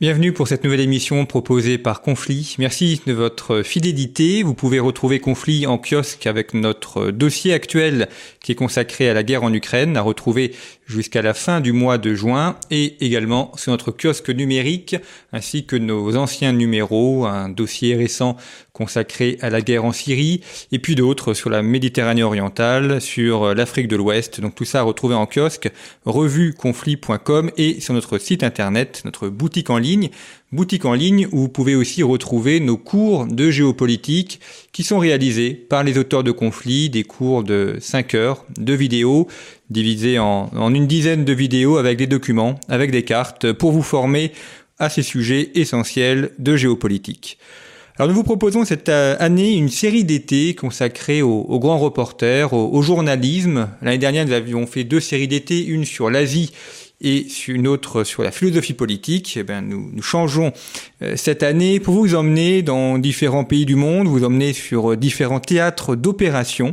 Bienvenue pour cette nouvelle émission proposée par Conflit. Merci de votre fidélité. Vous pouvez retrouver Conflit en kiosque avec notre dossier actuel qui est consacré à la guerre en Ukraine, à retrouver jusqu'à la fin du mois de juin et également sur notre kiosque numérique ainsi que nos anciens numéros, un dossier récent consacré à la guerre en Syrie et puis d'autres sur la Méditerranée orientale, sur l'Afrique de l'Ouest. Donc tout ça à retrouver en kiosque, revueconflit.com et sur notre site internet, notre boutique en ligne boutique en ligne où vous pouvez aussi retrouver nos cours de géopolitique qui sont réalisés par les auteurs de conflits, des cours de 5 heures de vidéos divisés en, une dizaine de vidéos avec des documents, avec des cartes pour vous former à ces sujets essentiels de géopolitique. Alors nous vous proposons cette euh, année une série d'été consacrée aux, grands reporters, au journalisme. L'année dernière, nous avions fait deux séries d'été, une sur l'Asie et une autre sur la philosophie politique. Eh bien, nous, nous changeons euh, cette année pour vous emmener dans différents pays du monde, vous emmener sur euh, différents théâtres d'opération.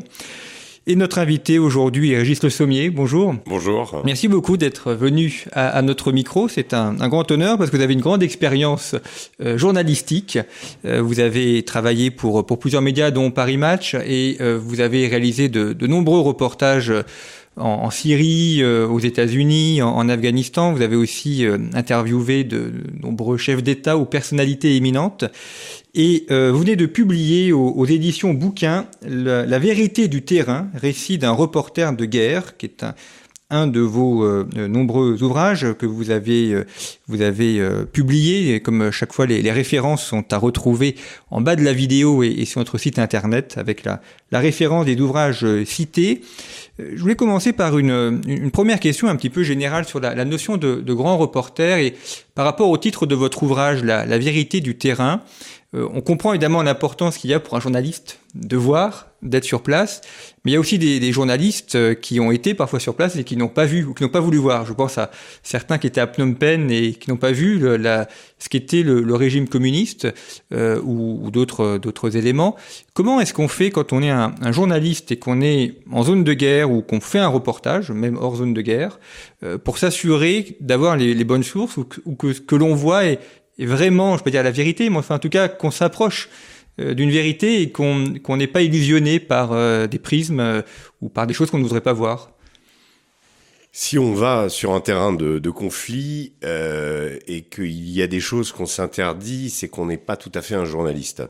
Et notre invité aujourd'hui est Régis Le Sommier. Bonjour. Bonjour. Merci beaucoup d'être venu à, notre micro. C'est un, grand honneur parce que vous avez une grande expérience euh, journalistique. vous avez travaillé pour, pour plusieurs médias, dont Paris Match, et vous avez réalisé de, de nombreux reportages en, Syrie, euh, aux États-Unis, en, Afghanistan. Vous avez aussi euh, interviewé de, nombreux chefs d'État ou personnalités éminentes. Et euh, vous venez de publier aux, éditions Bouquins la, vérité du terrain, récit d'un reporter de guerre, qui est un, un de vos euh, nombreux ouvrages que vous avez euh, vous avez euh, et comme chaque fois les, références sont à retrouver en bas de la vidéo et, sur notre site internet avec la, référence des ouvrages cités. Je voulais commencer par une, première question un petit peu générale sur la, notion de, grand reporter et par rapport au titre de votre ouvrage, la vérité du terrain. On comprend évidemment l'importance qu'il y a pour un journaliste de voir, d'être sur place, mais il y a aussi des, journalistes euh, qui ont été parfois sur place et qui n'ont pas vu ou qui n'ont pas voulu voir. Je pense à certains qui étaient à Phnom Penh et qui n'ont pas vu le, la, ce qu'était le, le, régime communiste euh, ou, ou d'autres d'autres éléments. Comment est-ce qu'on fait quand on est un, un journaliste et qu'on est en zone de guerre ou qu'on fait un reportage, même hors zone de guerre, euh, pour s'assurer d'avoir les, les, bonnes sources ou que, ou que ce que l'on voit est, vraiment, je peux dire la vérité, mais enfin en tout cas qu'on s'approche euh, d'une vérité et qu'on n'est pas illusionné par euh, des prismes euh, ou par des choses qu'on ne voudrait pas voir. Si on va sur un terrain de, conflit euh, et qu'il y a des choses qu'on s'interdit, c'est qu'on n'est pas tout à fait un journaliste.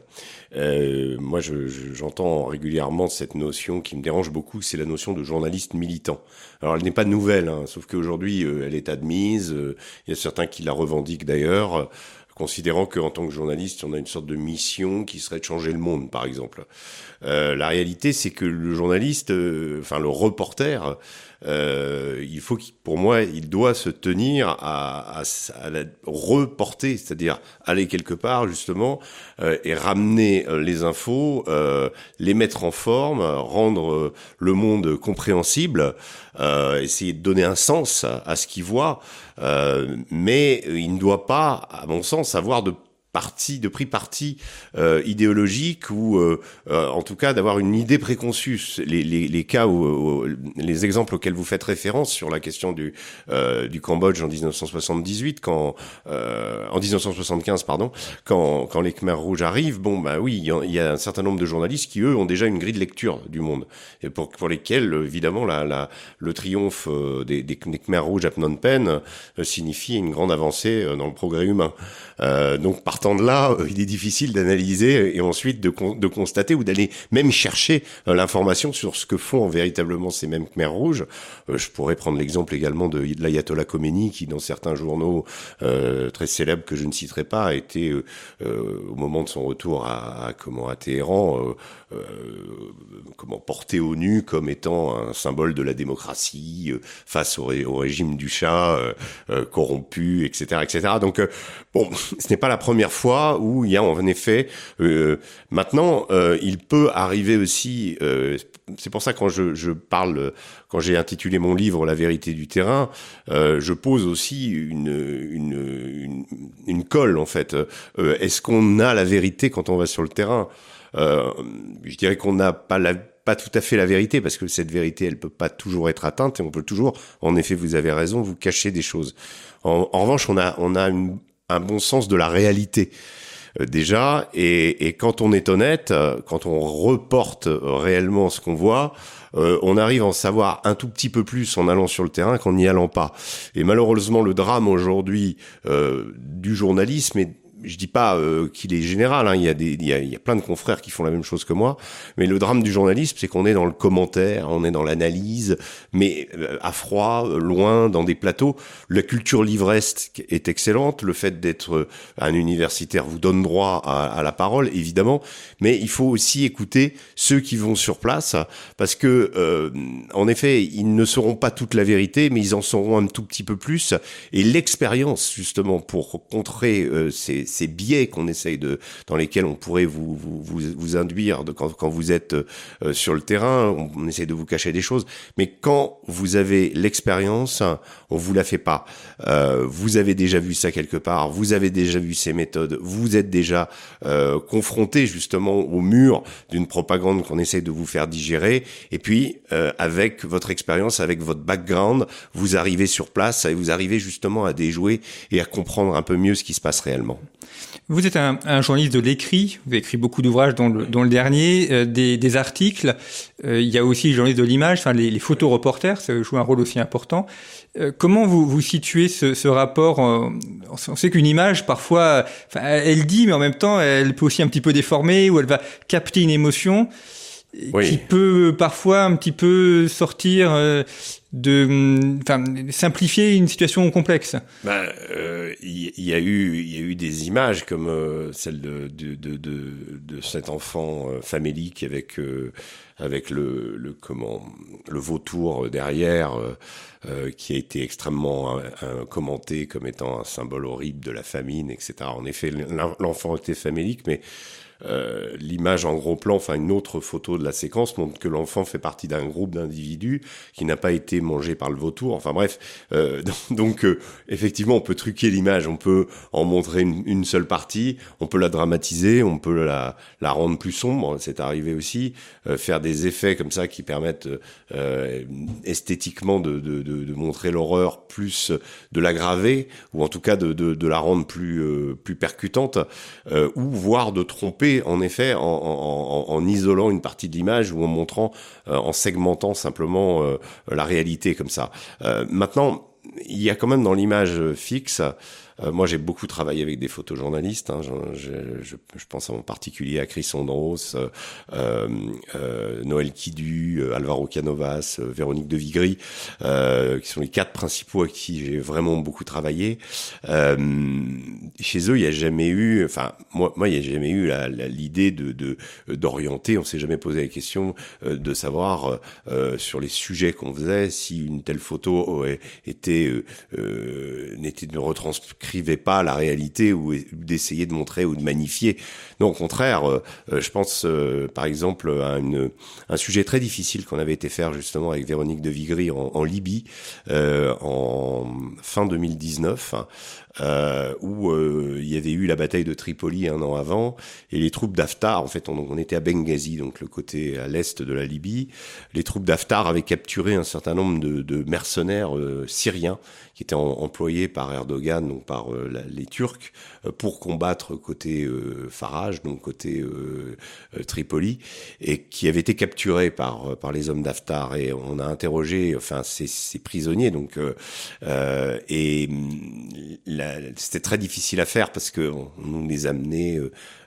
Euh, moi, j'entends je, régulièrement cette notion qui me dérange beaucoup, c'est la notion de journaliste militant. Alors, elle n'est pas nouvelle, hein, sauf qu'aujourd'hui, elle est admise. Il y a certains qui la revendiquent d'ailleurs considérant qu'en tant que journaliste, on a une sorte de mission qui serait de changer le monde, par exemple. Euh, la réalité, c'est que le journaliste, euh, enfin le reporter, euh, il faut pour moi, il doit se tenir à, à, à la reporter, c'est-à-dire aller quelque part justement euh, et ramener euh, les infos, euh, les mettre en forme, rendre le monde compréhensible, essayer de donner un sens à, à ce qu'il voit. Mais il ne doit pas, à mon sens, avoir de parti, de pris parti euh, idéologique ou euh, euh, en tout cas d'avoir une idée préconçue. Les, les, les cas où, les exemples auxquels vous faites référence sur la question du euh, du Cambodge en 1978, quand euh, en 1975 pardon, quand quand les Khmers rouges arrivent, bon bah oui, il y, a un certain nombre de journalistes qui eux ont déjà une grille de lecture du monde et pour pour lesquels évidemment la, la le triomphe des, des, Khmers rouges à Phnom Penh signifie une grande avancée dans le progrès humain. Donc partant de là, euh, il est difficile d'analyser et ensuite de, de constater ou d'aller même chercher euh, l'information sur ce que font véritablement ces mêmes Khmers rouges. Euh, je pourrais prendre l'exemple également de, l'ayatollah Khomeini qui, dans certains journaux très célèbres que je ne citerai pas, a été au moment de son retour à, comment à Téhéran, comment porté au nu comme étant un symbole de la démocratie face au, au, régime du chat corrompu, etc., etc. Donc bon, ce n'est pas la première fois où il y a en effet euh, maintenant euh, il peut arriver aussi euh, c'est pour ça quand je, je parle quand j'ai intitulé mon livre La vérité du terrain euh, je pose aussi une, une, une, une colle en fait. Euh, est-ce qu'on a la vérité quand on va sur le terrain? Euh, je dirais qu'on n'a pas la pas tout à fait la vérité parce que cette vérité elle peut pas toujours être atteinte et on peut toujours en effet vous avez raison vous cacher des choses. En, en revanche on a on a une un bon sens de la réalité déjà. Et, et, quand on est honnête, quand on reporte réellement ce qu'on voit, on arrive à en savoir un tout petit peu plus en allant sur le terrain qu'en n'y allant pas. Et malheureusement, le drame aujourd'hui du journalisme est je dis pas euh, qu'il est général, hein. il, y a des, il, y a, plein de confrères qui font la même chose que moi, mais le drame du journalisme, c'est qu'on est dans le commentaire, on est dans l'analyse, mais euh, à froid, euh, loin, dans des plateaux. La culture livresque est excellente, le fait d'être un universitaire vous donne droit à, à, la parole, évidemment, mais il faut aussi écouter ceux qui vont sur place, parce que, euh, en effet, ils ne sauront pas toute la vérité, mais ils en sauront un tout petit peu plus, et l'expérience, justement, pour contrer ces ces biais qu'on essaye de, dans lesquels on pourrait vous vous, vous, vous induire de, quand, quand vous êtes euh, sur le terrain, on, on, essaye de vous cacher des choses. Mais quand vous avez l'expérience, on vous la fait pas. Euh, vous avez déjà vu ça quelque part, vous avez déjà vu ces méthodes, vous êtes déjà euh, confronté justement au mur d'une propagande qu'on essaye de vous faire digérer. Et puis euh, avec votre expérience, avec votre background, vous arrivez sur place et vous arrivez justement à déjouer et à comprendre un peu mieux ce qui se passe réellement. Vous êtes un, un journaliste de l'écrit, vous avez écrit beaucoup d'ouvrages, dont, dont, le dernier, euh, des, des, articles. Euh, il y a aussi les journalistes de l'image, enfin les, les photoreporters, ça joue un rôle aussi important. Euh, comment vous, vous situez ce, ce rapport On sait qu'une image, parfois, elle dit, mais en même temps, elle peut aussi un petit peu déformer, ou elle va capter une émotion oui. qui peut parfois un petit peu sortir euh, de, enfin, simplifier une situation complexe. Il ben, euh, y, y, a eu, il y a eu des images comme euh, celle de de, de, de, de, cet enfant euh, famélique avec euh, avec le, le comment le vautour derrière. Euh, qui a été extrêmement commenté comme étant un symbole horrible de la famine, etc. En effet, l'enfant était famélique, mais euh, l'image en gros plan, enfin une autre photo de la séquence montre que l'enfant fait partie d'un groupe d'individus qui n'a pas été mangé par le vautour. Enfin bref, euh, donc euh, effectivement on peut truquer l'image, on peut en montrer une, une, seule partie, on peut la dramatiser, on peut la, la rendre plus sombre, c'est arrivé aussi, euh, faire des effets comme ça qui permettent euh, esthétiquement de, de, de, de montrer l'horreur plus de l'aggraver ou en tout cas de, la rendre plus, plus percutante ou voire de tromper en effet en, en, isolant une partie de l'image ou en montrant, euh, en segmentant simplement euh, la réalité comme ça. Euh, maintenant, il y a quand même dans l'image fixe euh, moi, j'ai beaucoup travaillé avec des photojournalistes. Hein, je, je, je, pense en particulier à Chris Ondros, euh, euh, Noël Kidu, euh, Alvaro Canovas, euh, Véronique De Vigry, qui sont les quatre principaux avec qui j'ai vraiment beaucoup travaillé. chez eux, il n'y a jamais eu, enfin, moi, moi, il n'y a jamais eu l'idée de d'orienter. On s'est jamais posé la question de savoir sur les sujets qu'on faisait si une telle photo était n'était de n'écrivait pas la réalité ou d'essayer de montrer ou de magnifier. Non, au contraire, euh, euh, je pense euh, par exemple à une, un sujet très difficile qu'on avait été faire justement avec Véronique de Vigry en, en Libye en fin 2019 euh, où euh, il y avait eu la bataille de Tripoli un an avant, et les troupes d'Haftar, en fait, on, on, était à Benghazi, donc le côté à l'est de la Libye, les troupes d'Haftar avaient capturé un certain nombre de, de mercenaires euh, syriens qui étaient en, employés par Erdogan, donc par euh, les Turcs, euh, pour combattre côté Farage, donc côté Tripoli, et qui avaient été capturés par par les hommes d'Haftar, et on a interrogé, enfin, ces, ces prisonniers, donc et la, c'était très difficile à faire parce que on, nous les amenait, euh, euh,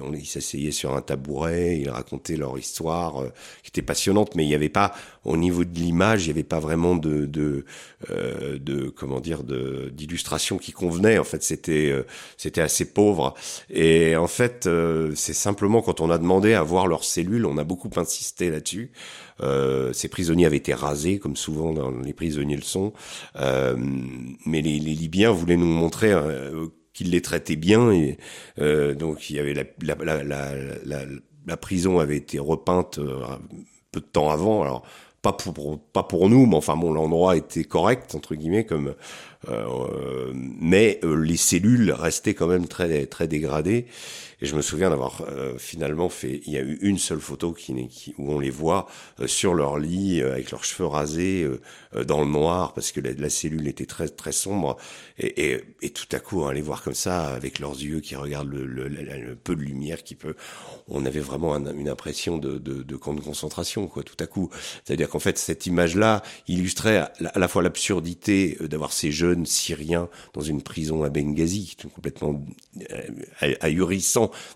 on, ils s'asseyaient sur un tabouret, ils racontaient leur histoire euh, qui était passionnante, mais il n'y avait pas au niveau de l'image, il n'y avait pas vraiment de de, euh, de comment dire d'illustration qui convenait. En fait, c'était euh, c'était assez pauvre. Et en fait, euh, c'est simplement quand on a demandé à voir leurs cellules, on a beaucoup insisté là-dessus. Euh, ces prisonniers avaient été rasés, comme souvent dans les prisonniers le sont. Euh, mais les, les, Libyens voulaient nous montrer euh, qu'ils les traitaient bien. Et euh, donc il y avait la, la, la, la, prison avait été repeinte peu de temps avant. Alors pas pour pas pour nous, mais enfin bon, l'endroit était correct entre guillemets comme mais les cellules restaient quand même très très dégradées. Et je me souviens d'avoir euh, finalement fait, il y a eu une seule photo qui, qui où on les voit euh, sur leur lit euh, avec leurs cheveux rasés dans le noir parce que la, cellule était très très sombre et, et, et, tout à coup on les voir comme ça avec leurs yeux qui regardent le, le, le, peu de lumière qui peut, on avait vraiment une impression de, de, de, camp de concentration quoi tout à coup. C'est-à-dire qu'en fait cette image-là illustrait à, la fois l'absurdité d'avoir ces jeunes Syriens dans une prison à Benghazi, complètement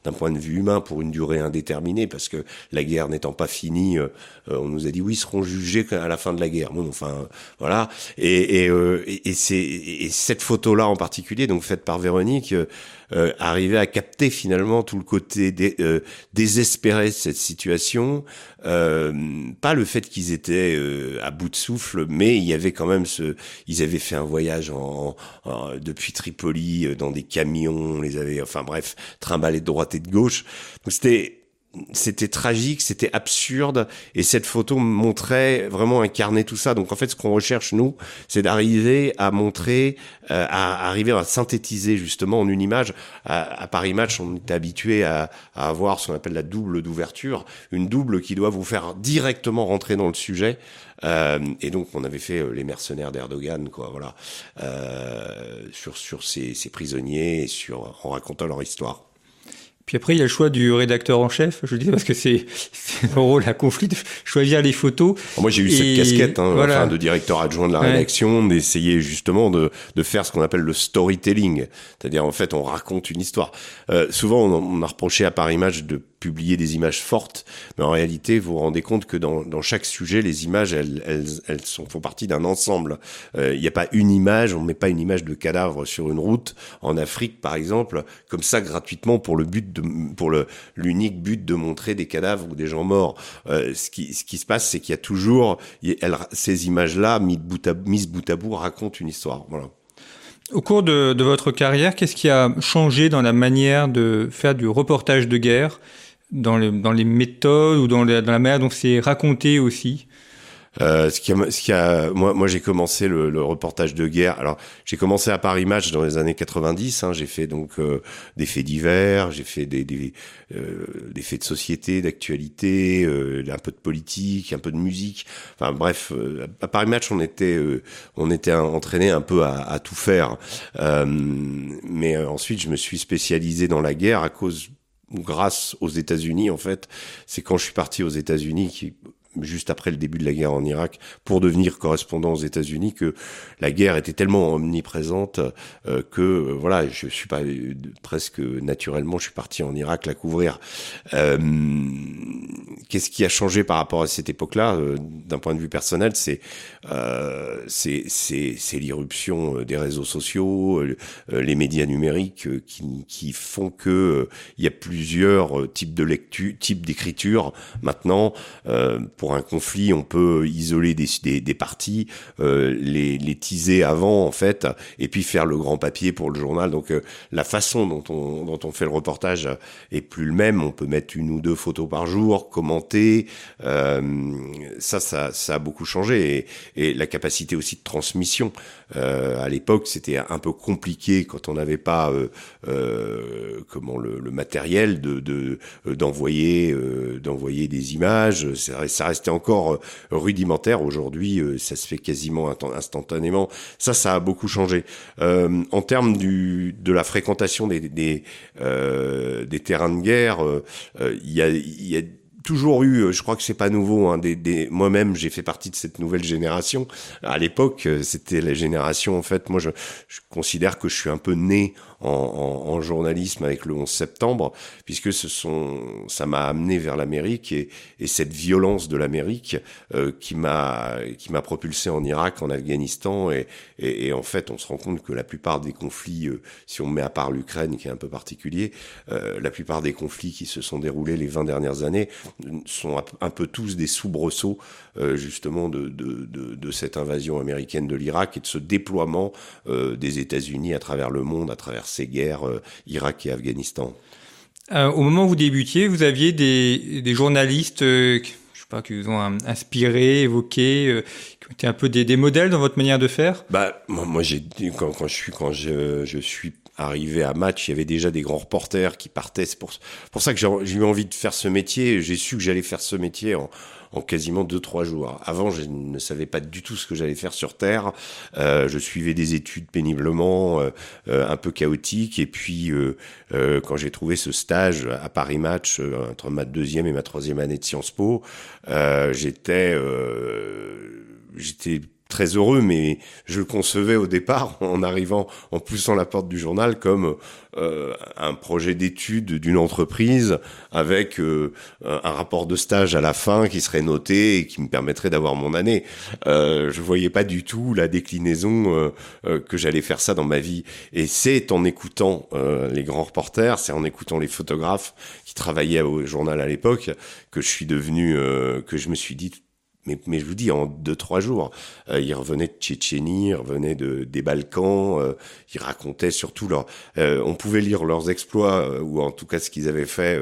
d'un point de vue humain pour une durée indéterminée, parce que la guerre n'étant pas finie, euh, euh, on nous a dit oui, ils seront jugés à la fin de la guerre. Bon, enfin, voilà. Et, et, euh, et, cette photo-là en particulier, donc faite par Véronique euh, arriver à capter finalement tout le côté euh, désespéré de cette situation, euh, pas le fait qu'ils étaient euh, à bout de souffle, mais il y avait quand même ce, ils avaient fait un voyage depuis Tripoli dans des camions, on les avait, enfin bref, trimballés de droite et de gauche. Donc c'était c'était tragique, c'était absurde, et cette photo montrait vraiment incarner tout ça. Donc en fait, ce qu'on recherche nous, c'est d'arriver à montrer, euh, à, arriver à synthétiser justement en une image. À, Paris Match, on est habitué à, à avoir ce qu'on appelle la double d'ouverture, une double qui doit vous faire directement rentrer dans le sujet. Euh, et donc on avait fait euh, les mercenaires d'Erdogan, quoi, voilà, euh, sur sur ces, ces prisonniers, sur en racontant leur histoire. Puis après, il y a le choix du rédacteur en chef, je dis, parce que c'est un rôle à conflit de choisir les photos. Moi, j'ai eu cette casquette hein, enfin, de directeur adjoint de la rédaction, d'essayer justement de, de faire ce qu'on appelle le storytelling. C'est-à-dire, en fait, on raconte une histoire. Euh, souvent, on, on, a reproché à Paris Match de publier des images fortes, mais en réalité, vous vous rendez compte que dans, dans chaque sujet, les images, elles, elles, elles sont, font partie d'un ensemble. Euh, il n'y a pas une image, on met pas une image de cadavre sur une route en Afrique, par exemple, comme ça gratuitement pour le but de, pour l'unique but de montrer des cadavres ou des gens morts. Euh, ce qui ce qui se passe, c'est qu'il y a toujours ces images-là mises bout à bout à racontent une histoire. Au cours de, de votre carrière, qu'est-ce qui a changé dans la manière de faire du reportage de guerre? Dans, les, dans les méthodes ou dans, dans la manière dont c'est raconté aussi euh, ce qui a, ce qui a, moi, moi j'ai commencé le, le, reportage de guerre. Alors, j'ai commencé à Paris Match dans les années 90. Hein, j'ai fait donc euh, des faits divers, j'ai fait des des, euh, des, faits de société, d'actualité, euh, un peu de politique, un peu de musique. Enfin bref, à Paris Match, on était on était entraîné un peu à, à tout faire. mais ensuite, je me suis spécialisé dans la guerre à cause grâce aux États-Unis en fait. C'est quand je suis parti aux États-Unis qui juste après le début de la guerre en Irak pour devenir correspondant aux États-Unis que la guerre était tellement omniprésente euh, que euh, voilà je suis pas presque naturellement je suis parti en Irak la couvrir. Euh, qu'est-ce qui a changé par rapport à cette époque-là? D'un point de vue personnel c'est c'est c'est l'irruption des réseaux sociaux les médias numériques qui, qui font que il y a plusieurs types de lecture types d'écriture. Maintenant pour un conflit, on peut isoler des, des, des parties, euh, les, les teaser avant en fait, et puis faire le grand papier pour le journal. Donc euh, la façon dont on, dont on fait le reportage est plus le même. On peut mettre une ou deux photos par jour, commenter. Euh, ça, ça, ça a beaucoup changé et, et la capacité aussi de transmission. Euh, à l'époque, c'était un peu compliqué quand on n'avait pas euh, comment le, le, matériel de d'envoyer d'envoyer des images. Ça, restait encore euh, rudimentaire. Aujourd'hui, euh, ça se fait quasiment instantanément. Ça, ça a beaucoup changé. Euh, en termes du, de la fréquentation des, des, des terrains de guerre, il y a, y a toujours eu, je crois que c'est pas nouveau. Hein, des, des... Moi-même, j'ai fait partie de cette nouvelle génération. À l'époque, c'était la génération. En fait, moi, je, je, considère que je suis un peu né en, en, en, journalisme avec le 11 septembre, puisque ce sont, ça m'a amené vers l'Amérique et, et, cette violence de l'Amérique euh, qui m'a qui m'a propulsé en Irak, en Afghanistan, et, et, et, en fait, on se rend compte que la plupart des conflits, euh, si on met à part l'Ukraine qui est un peu particulier, euh, la plupart des conflits qui se sont déroulés les 20 dernières années sont un peu tous des soubresauts euh, justement de, de, de, de, cette invasion américaine de l'Irak et de ce déploiement euh, des États-Unis à travers le monde, à travers ces guerres euh, Irak et Afghanistan. au moment où vous débutiez, vous aviez des, des journalistes pas, qui vous ont inspiré, évoqué, qui ont été un peu des, des, modèles dans votre manière de faire? Bah moi, moi j'ai quand, quand je suis quand je, je suis arrivé à match, il y avait déjà des grands reporters qui partaient. C'est pour, pour ça que j'ai eu envie de faire ce métier. J'ai su que j'allais faire ce métier en, en quasiment deux trois jours. Avant, je ne savais pas du tout ce que j'allais faire sur Terre. Euh, je suivais des études péniblement, euh, euh un peu chaotiques. Et puis, euh, euh, quand j'ai trouvé ce stage à Paris Match entre ma deuxième et ma troisième année de Sciences Po, j'étais j'étais très heureux, mais je le concevais au départ en arrivant, en poussant la porte du journal comme euh, un projet d'étude d'une entreprise avec euh, un rapport de stage à la fin qui serait noté et qui me permettrait d'avoir mon année. Euh, je voyais pas du tout la déclinaison euh, que j'allais faire ça dans ma vie. Et c'est en écoutant les grands reporters, c'est en écoutant les photographes qui travaillaient au journal à l'époque que je suis devenu, que je me suis dit mais, mais je vous dis, en deux, trois jours, euh, ils revenaient de Tchétchénie, ils revenaient de, des Balkans, euh, ils racontaient surtout leur... Euh, on pouvait lire leurs exploits, euh, ou en tout cas ce qu'ils avaient fait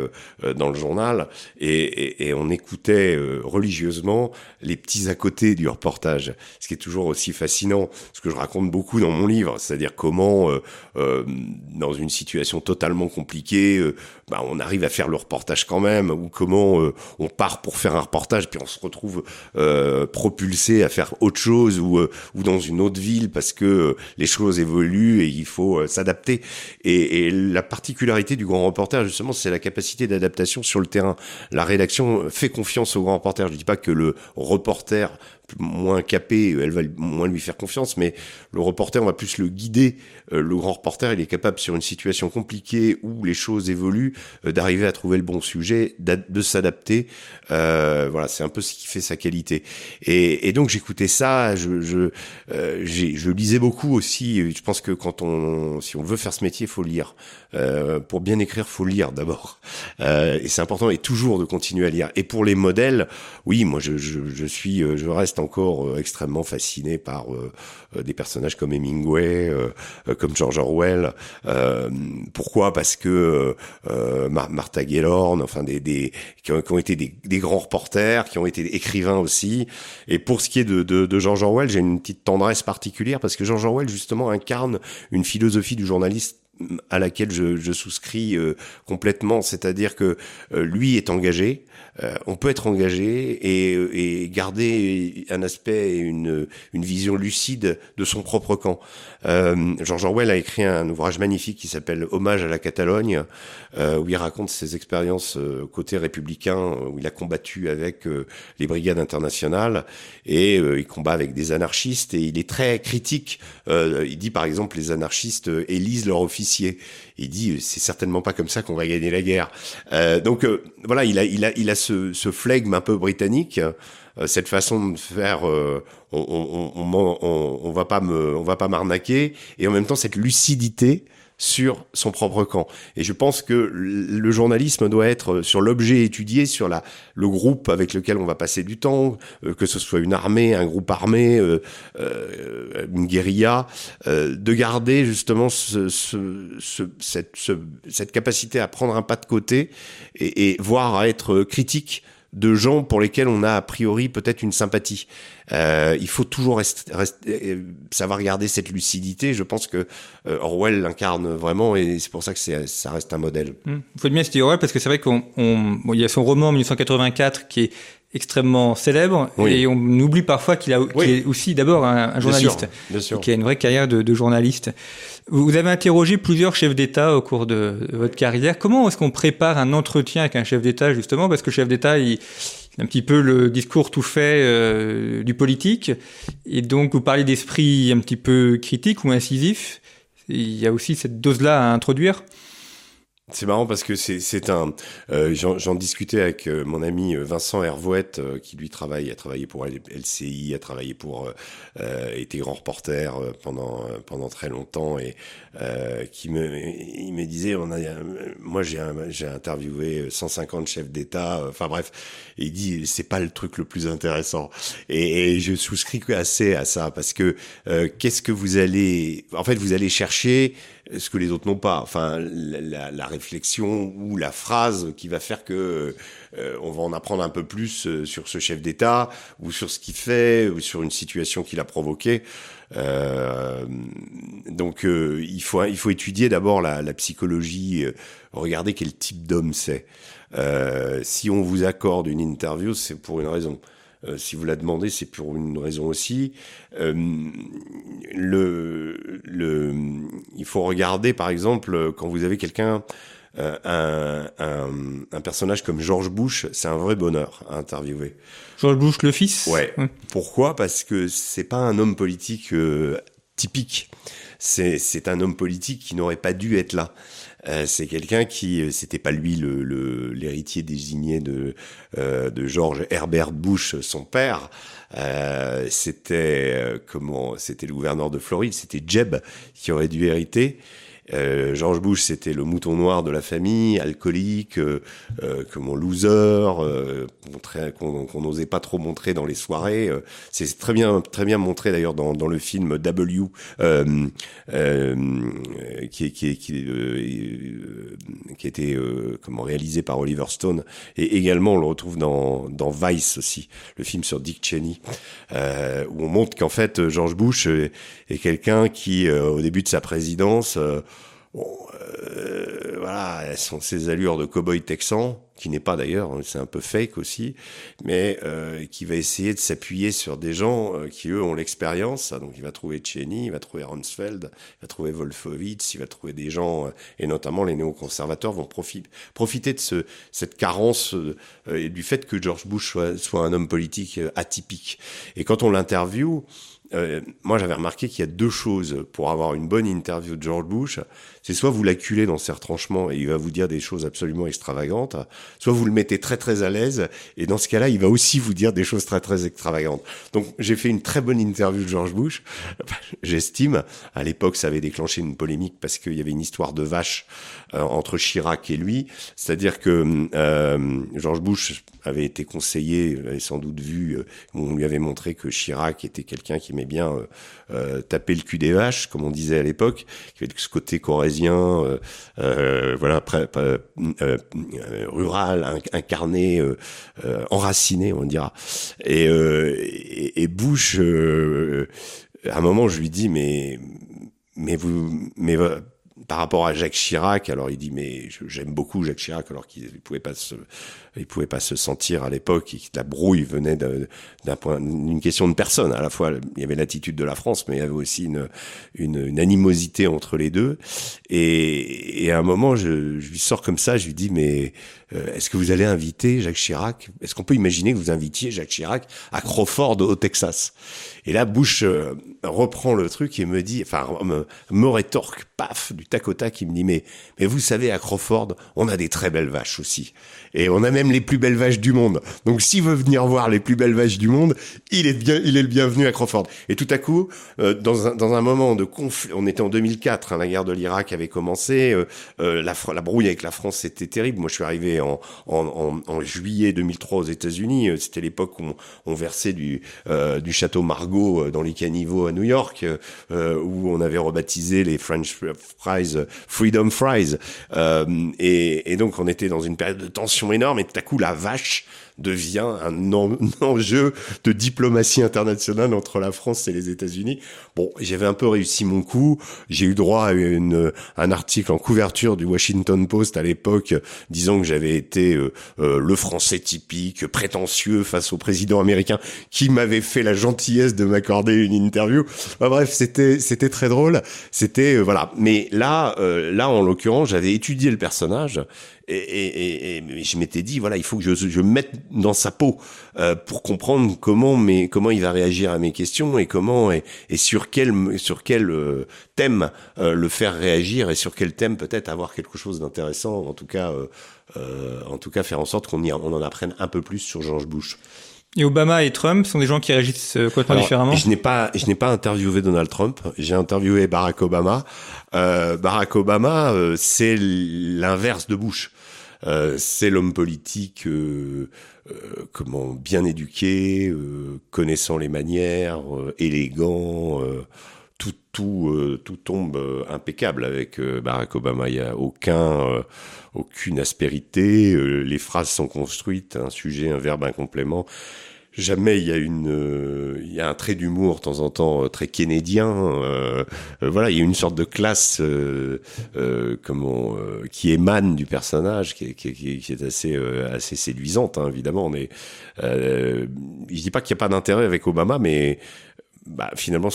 dans le journal, et, et, et on écoutait religieusement les petits à côté du reportage, ce qui est toujours aussi fascinant, ce que je raconte beaucoup dans mon livre, c'est-à-dire comment, dans une situation totalement compliquée, bah, on arrive à faire le reportage quand même, ou comment on part pour faire un reportage, puis on se retrouve euh, propulsé à faire autre chose ou, euh, ou dans une autre ville parce que euh, les choses évoluent et il faut s'adapter. Et, et, la particularité du grand reporter, justement, c'est la capacité d'adaptation sur le terrain. La rédaction fait confiance au grand reporter. Je dis pas que le reporter moins capé, elle va moins lui faire confiance, mais le reporter, on va plus le guider. Euh, le grand reporter, il est capable, sur une situation compliquée où les choses évoluent, euh, d'arriver à trouver le bon sujet, de s'adapter. Euh, voilà, c'est un peu ce qui fait sa qualité. Et, et donc j'écoutais ça, je, je, euh, je lisais beaucoup aussi. Je pense que quand on, si on veut faire ce métier, faut lire. pour bien écrire, faut lire d'abord. et c'est important, et toujours de continuer à lire. Et pour les modèles, oui, moi je, je, je suis, je reste encore euh, extrêmement fasciné par euh, euh, des personnages comme Hemingway, comme George Orwell. pourquoi? Parce que Martha Gellhorn, enfin des, des qui, ont, été des, grands reporters, qui ont été écrivains aussi. Et pour ce qui est de, de, de George Orwell, j'ai une petite tendresse particulière parce que George Orwell justement incarne une philosophie du journaliste à laquelle je, je souscris complètement, c'est-à-dire que lui est engagé, euh, on peut être engagé et, et, garder un aspect et une, une vision lucide de son propre camp. Euh, George Orwell a écrit un ouvrage magnifique qui s'appelle Hommage à la Catalogne, euh, où il raconte ses expériences euh, côté républicain, où il a combattu avec euh, les brigades internationales et il combat avec des anarchistes et il est très critique. il dit par exemple les anarchistes élisent leurs officiers. Il dit c'est certainement pas comme ça qu'on va gagner la guerre. donc voilà, il a il a il a ce, ce flegme un peu britannique. Euh, cette façon de faire, euh, on, on, on, on, va pas me, on va pas m'arnaquer, et en même temps cette lucidité sur son propre camp. Et je pense que le journalisme doit être sur l'objet étudié, sur la, le groupe avec lequel on va passer du temps, euh, que ce soit une armée, un groupe armé, euh, une guérilla, euh, de garder justement ce, ce, ce, cette, cette, capacité à prendre un pas de côté et, et voir à être critique de gens pour lesquels on a a priori peut-être une sympathie. Euh, il faut toujours rester, euh, savoir garder cette lucidité. Je pense que euh, Orwell l'incarne vraiment et c'est pour ça que ça reste un modèle. Mmh. Vous faites bien citer Orwell parce que c'est vrai qu'on bon, il y a son roman 1984 qui est extrêmement célèbre et on oublie parfois qu'il a est aussi d'abord un, journaliste qui a une vraie carrière de, de, journaliste. Vous avez interrogé plusieurs chefs d'État au cours de votre carrière. Comment est-ce qu'on prépare un entretien avec un chef d'État justement? Parce que le chef d'État il un petit peu le discours tout fait euh, du politique et donc vous parlez d'esprit un petit peu critique ou incisif. Il y a aussi cette dose-là à introduire. C'est marrant parce que c'est un. Euh, J'en discutais avec euh, mon ami euh, Vincent Hervouette, euh, qui lui travaille, a travaillé pour LCI, a travaillé pour, euh, était grand reporter pendant pendant très longtemps et qui me il me disait on a moi j'ai interviewé 150 chefs d'État, enfin bref, il dit c'est pas le truc le plus intéressant et, et je souscris assez à ça parce que qu'est-ce que vous allez en fait vous allez chercher ce que les autres n'ont pas. Enfin, la, réflexion ou la phrase qui va faire que on va en apprendre un peu plus sur ce chef d'État ou sur ce qu'il fait ou sur une situation qu'il a provoquée. donc il faut étudier d'abord la, psychologie, regarder quel type d'homme c'est. si on vous accorde une interview, c'est pour une raison. Euh, si vous la demandez, c'est pour une raison aussi. Euh, le, le, il faut regarder, par exemple, quand vous avez quelqu'un, euh, un, un, un, personnage comme George Bush, c'est un vrai bonheur à interviewer. George Bush, le fils? Ouais. Pourquoi? Parce que c'est pas un homme politique typique. C'est un homme politique qui n'aurait pas dû être là. Euh, c'est quelqu'un qui, euh, c'était pas lui le l'héritier désigné de euh, de George Herbert Bush, son père. c'était comment C'était le gouverneur de Floride. C'était Jeb qui aurait dû hériter. Euh, George Bush, c'était le mouton noir de la famille, alcoolique, euh, euh comme un loser, euh, qu'on n'osait pas trop montrer dans les soirées. Euh, c'est très bien, très bien montré d'ailleurs dans, dans, le film W, qui, qui, qui, qui a été comment réalisé par Oliver Stone, et également on le retrouve dans, dans Vice aussi, le film sur Dick Cheney, où on montre qu'en fait George Bush est quelqu'un qui, au début de sa présidence, Bon, euh, voilà, elles sont ces allures de cow-boy texan, qui n'est pas d'ailleurs, hein, c'est un peu fake aussi, mais euh, qui va essayer de s'appuyer sur des gens euh, qui, eux, ont l'expérience. Donc, il va trouver Cheney, il va trouver Rumsfeld, il va trouver Wolfowitz, il va trouver des gens, euh, et notamment les néoconservateurs vont profiter, profiter de ce, cette carence euh, et du fait que George Bush soit, soit un homme politique atypique. Et quand on l'interviewe, euh, moi j'avais remarqué qu'il y a deux choses pour avoir une bonne interview de George Bush. C'est soit vous l'acculez dans ses retranchements et il va vous dire des choses absolument extravagantes, soit vous le mettez très très à l'aise et dans ce cas-là il va aussi vous dire des choses très très extravagantes. Donc j'ai fait une très bonne interview de George Bush. J'estime, à l'époque ça avait déclenché une polémique parce qu'il y avait une histoire de vache euh, entre Chirac et lui. C'est-à-dire que euh, George Bush avait été conseillé, avait sans doute vu, euh, on lui avait montré que Chirac était quelqu'un qui aimait bien euh, euh, taper le cul des vaches, comme on disait à l'époque, qui avait ce côté euh, voilà, rural, incarné, enraciné, on dira. Et, et, et Bush, à un moment, je lui dis, mais mais vous, par rapport à Jacques Chirac, alors il dit mais j'aime beaucoup Jacques Chirac alors qu'il pouvait pas il pouvait pas se sentir à l'époque et que la brouille venait d'un point d'une question de personne. À la fois il y avait l'attitude de la France, mais il y avait aussi une animosité entre les deux. Et, à un moment je, lui sors comme ça, je lui dis mais euh, est-ce que vous allez inviter Jacques Chirac? Est-ce qu'on peut imaginer que vous invitiez Jacques Chirac à Crawford au Texas? Et là Bush euh, reprend le truc et me dit, enfin me rétorque, paf, du tac il me dit mais mais vous savez à Crawford on a des très belles vaches aussi. Et on a même les plus belles vaches du monde. Donc s'il veut venir voir les plus belles vaches du monde, il est bien, il est le bienvenu à Crawford. Et tout à coup, euh, dans, un, dans un moment de conflit, on était en 2004, hein, la guerre de l'Irak avait commencé, euh, euh, la, la brouille avec la France c'était terrible. Moi je suis arrivé en, en, en, juillet 2003 aux États-Unis. C'était l'époque où on, versait du, du château Margaux dans les caniveaux à New York, où on avait rebaptisé les French Freedom Fries. Et, et donc on était dans une période de tension énorme et tout à coup la vache devient un, enjeu de diplomatie internationale entre la France et les États-Unis. Bon, j'avais un peu réussi mon coup. J'ai eu droit à une, un article en couverture du Washington Post à l'époque disant que j'avais été euh, euh, le Français typique, prétentieux face au président américain qui m'avait fait la gentillesse de m'accorder une interview. bref, c'était c'était très drôle. C'était euh, voilà. Mais là, là en l'occurrence, j'avais étudié le personnage et, et, et, je m'étais dit voilà, il faut que je, je mette dans sa peau euh, pour comprendre comment mais comment il va réagir à mes questions et comment et, et sur quel sur quel euh, thème euh, le faire réagir et sur quel thème peut-être avoir quelque chose d'intéressant en tout cas en tout cas faire en sorte qu'on on en apprenne un peu plus sur George Bush. Et Obama et Trump sont des gens qui réagissent complètement différemment? Je n'ai pas, je n'ai pas interviewé Donald Trump. J'ai interviewé Barack Obama. Euh, Barack Obama, c'est l'inverse de Bush. Euh, c'est l'homme politique euh, euh, comment bien éduqué, connaissant les manières, élégant, tout, tout, tout tombe impeccable avec Barack Obama. Aucun, aucune aspérité. les phrases sont construites, un sujet, un verbe, un complément jamais il y a une euh, il y a un trait d'humour de temps en temps euh, très kennedien euh, voilà il y a une sorte de classe comment qui émane du personnage qui est, qui, qui est assez assez séduisante hein, évidemment mais je dis pas qu'il n'y a pas d'intérêt avec Obama mais bah, finalement,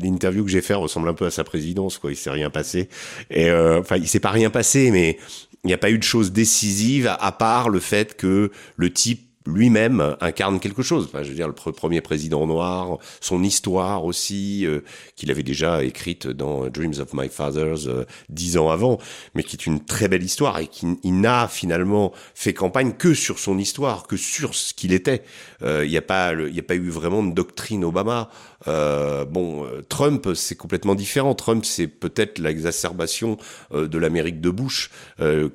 l'interview que j'ai fait ressemble un peu à sa présidence, quoi. Il s'est rien passé. Et enfin, il s'est pas rien passé, mais il n'y a pas eu de chose décisive à part le fait que le type lui-même incarne quelque chose. Enfin, je veux dire, le premier président noir, son histoire aussi, euh, qu'il avait déjà écrite dans Dreams of My Fathers euh, dix ans avant, mais qui est une très belle histoire et qui n'a finalement fait campagne que sur son histoire, que sur ce qu'il était. Euh, il n'y a pas, a pas eu vraiment de doctrine Obama. Euh, bon, euh, Trump, c'est complètement différent. Trump, c'est peut-être l'exacerbation euh, de l'Amérique de Bush.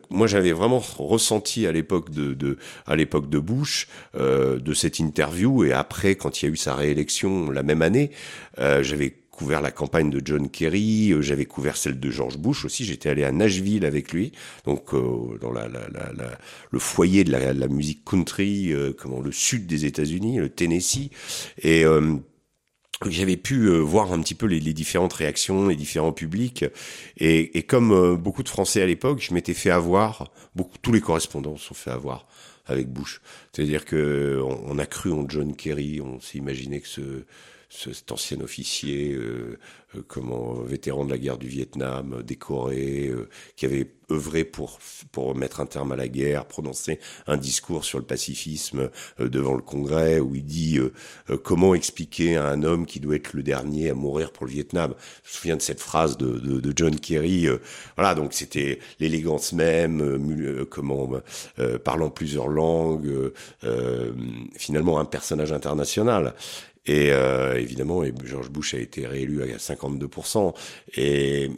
moi, j'avais vraiment ressenti à l'époque de, de, à l'époque de Bush, de cette interview, et après, quand il y a eu sa réélection la même année, j'avais couvert la campagne de John Kerry, j'avais couvert celle de George Bush aussi. J'étais allé à Nashville avec lui, donc dans la, la, la, le foyer de la, musique country, comment le sud des États-Unis, le Tennessee, et j'avais pu euh, voir un petit peu les, différentes réactions, les différents publics, et, comme euh, beaucoup de Français à l'époque, je m'étais fait avoir, tous les correspondants sont fait avoir avec Bush. C'est-à-dire que on, a cru en John Kerry, on s'est imaginé que ce, cet ancien officier, euh, euh, comment vétéran de la guerre du Vietnam, décoré, euh, qui avait œuvré pour pour mettre un terme à la guerre, prononcer un discours sur le pacifisme devant le Congrès où il dit comment expliquer à un homme qui doit être le dernier à mourir pour le Vietnam. Je me souviens de cette phrase de, de, de John Kerry. voilà, donc c'était l'élégance même, comment parlant plusieurs langues, finalement un personnage international. Et euh, évidemment, George Bush a été réélu à 52%. Et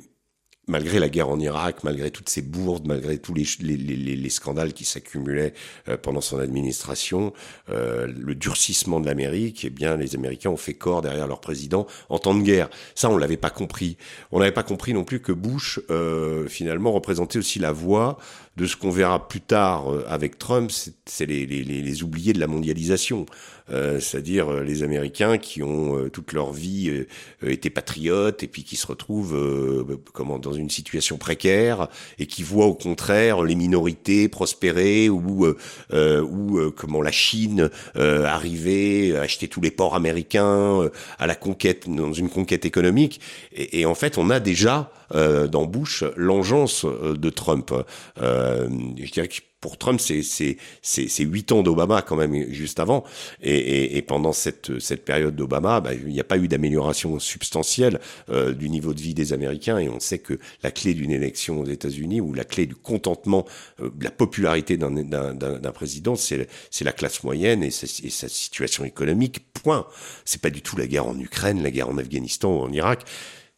malgré la guerre en Irak, malgré toutes ces bourdes, malgré tous les, les, les, les scandales qui s'accumulaient euh, pendant son administration, euh, le durcissement de l'Amérique, eh bien, les Américains ont fait corps derrière leur président en temps de guerre. Ça, on l'avait pas compris. On n'avait pas compris non plus que Bush, euh, finalement, représentait aussi la voix de ce qu'on verra plus tard euh, avec Trump, c'est les, les, les, oubliés de la mondialisation. Euh, c'est-à-dire euh, les Américains qui ont toute leur vie été patriotes et puis qui se retrouvent comment dans une situation précaire et qui voient au contraire les minorités prospérer ou ou comment la Chine arriver acheter tous les ports américains à la conquête dans une conquête économique et, et en fait on a déjà euh, Bush l'engeance euh, de Trump. Euh, je dirais que pour Trump, c'est c'est c'est huit ans d'Obama quand même juste avant, et, et, et pendant cette cette période d'Obama, bah, il n'y a pas eu d'amélioration substantielle euh, du niveau de vie des Américains, et on sait que la clé d'une élection aux États-Unis ou la clé du contentement, euh, de la popularité d'un d'un président, c'est c'est la classe moyenne et, sa, et sa situation économique. Point. C'est pas du tout la guerre en Ukraine, la guerre en Afghanistan ou en Irak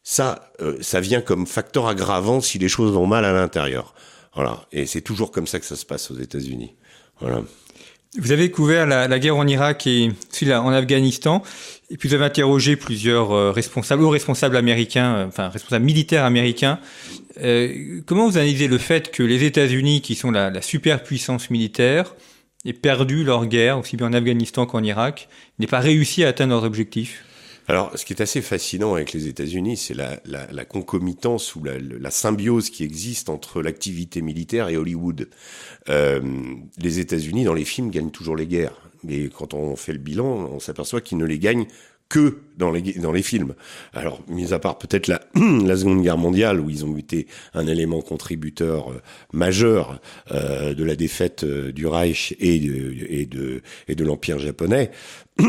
ça, euh, ça vient comme facteur aggravant si les choses vont mal à l'intérieur. Voilà. Et c'est toujours comme ça que ça se passe aux États-Unis. Voilà. Vous avez couvert la, guerre en Irak et en Afghanistan, et puis vous avez interrogé plusieurs euh, responsables, ou responsables américains, euh, enfin responsables militaires américains. comment vous analysez le fait que les États-Unis, qui sont la, la superpuissance militaire, aient perdu leur guerre, aussi bien en Afghanistan qu'en Irak, n'aient pas réussi à atteindre leurs objectifs? Alors, ce qui est assez fascinant avec les États-Unis, c'est la, la, concomitance ou la, symbiose qui existe entre l'activité militaire et Hollywood. Euh, les États-Unis, dans les films, gagnent toujours les guerres. Mais quand on fait le bilan, on s'aperçoit qu'ils ne les gagnent que dans les, dans les films. Alors, mis à part peut-être la, la Seconde Guerre mondiale, où ils ont été un élément contributeur euh, majeur euh, de la défaite euh, du Reich et de, et de, et de l'Empire japonais,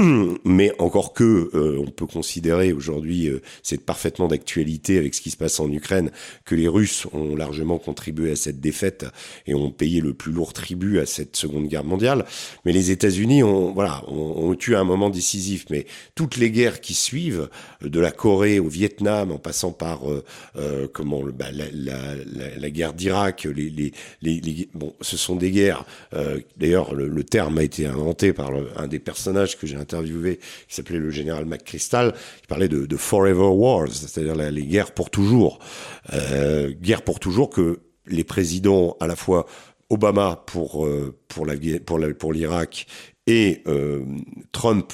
mais encore que on peut considérer aujourd'hui, c'est parfaitement d'actualité avec ce qui se passe en Ukraine, que les Russes ont largement contribué à cette défaite et ont payé le plus lourd tribut à cette Seconde Guerre mondiale. Mais les États-Unis ont, voilà, ont, ont eu un moment décisif. Mais toutes les guerres qui suivent, de la Corée au Vietnam, en passant par euh, comment bah, la, guerre d'Irak, les, les, bon, ce sont des guerres. D'ailleurs, le, terme a été inventé par un des personnages que j'ai interviewé, qui s'appelait le général McChrystal, qui parlait de, forever wars, c'est-à-dire les guerres pour toujours. Euh, guerre pour toujours que les présidents, à la fois Obama pour euh, pour pour l'Irak et euh, Trump